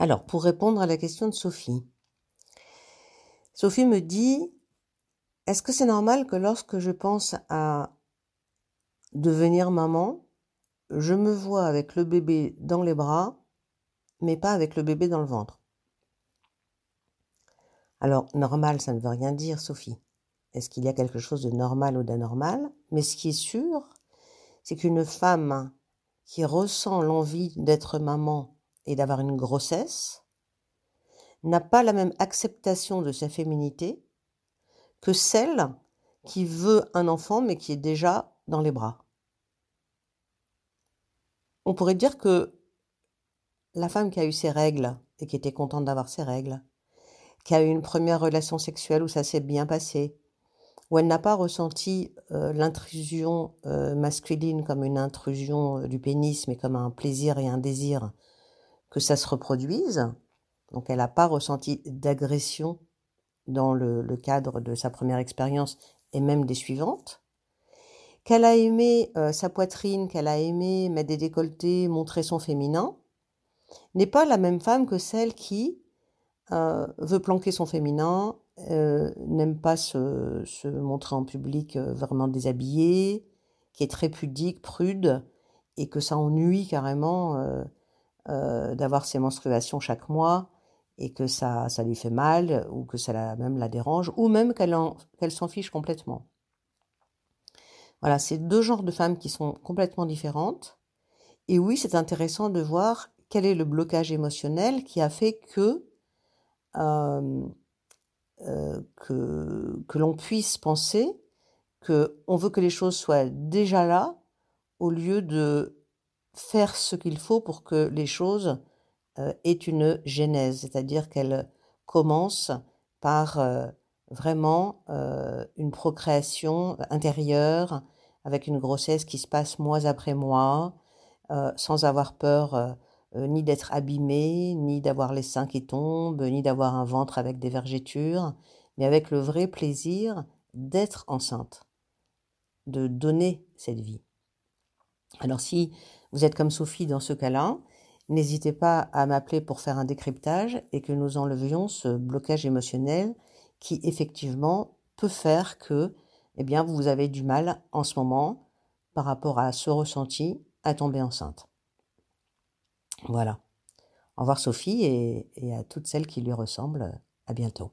Alors, pour répondre à la question de Sophie. Sophie me dit, est-ce que c'est normal que lorsque je pense à devenir maman, je me vois avec le bébé dans les bras, mais pas avec le bébé dans le ventre? Alors, normal, ça ne veut rien dire, Sophie. Est-ce qu'il y a quelque chose de normal ou d'anormal? Mais ce qui est sûr, c'est qu'une femme qui ressent l'envie d'être maman et d'avoir une grossesse n'a pas la même acceptation de sa féminité que celle qui veut un enfant mais qui est déjà dans les bras. On pourrait dire que la femme qui a eu ses règles et qui était contente d'avoir ses règles, qui a eu une première relation sexuelle où ça s'est bien passé, où elle n'a pas ressenti euh, l'intrusion euh, masculine comme une intrusion euh, du pénis, mais comme un plaisir et un désir que ça se reproduise. Donc elle n'a pas ressenti d'agression dans le, cadre de sa première expérience et même des suivantes. Qu'elle a aimé sa poitrine, qu'elle a aimé mettre des décolletés, montrer son féminin, n'est pas la même femme que celle qui veut planquer son féminin, euh, n'aime pas se, se, montrer en public euh, vraiment déshabillée, qui est très pudique, prude, et que ça ennuie carrément euh, d'avoir ses menstruations chaque mois, et que ça, ça lui fait mal, ou que ça la, même la dérange, ou même qu'elle s'en fiche complètement. Voilà, c'est deux genres de femmes qui sont complètement différentes. Et oui, c'est intéressant de voir quel est le blocage émotionnel qui a fait que euh, euh, que, que l'on puisse penser que on veut que les choses soient déjà là au lieu de faire ce qu'il faut pour que les choses euh, aient une genèse, c'est-à-dire qu'elles commencent par euh, vraiment euh, une procréation intérieure avec une grossesse qui se passe mois après mois, euh, sans avoir peur euh, euh, ni d'être abîmé, ni d'avoir les seins qui tombent, ni d'avoir un ventre avec des vergetures, mais avec le vrai plaisir d'être enceinte, de donner cette vie. Alors si vous êtes comme Sophie dans ce cas-là, n'hésitez pas à m'appeler pour faire un décryptage et que nous enlevions ce blocage émotionnel qui effectivement peut faire que eh bien vous avez du mal en ce moment par rapport à ce ressenti à tomber enceinte. Voilà. Au revoir Sophie et, et à toutes celles qui lui ressemblent. À bientôt.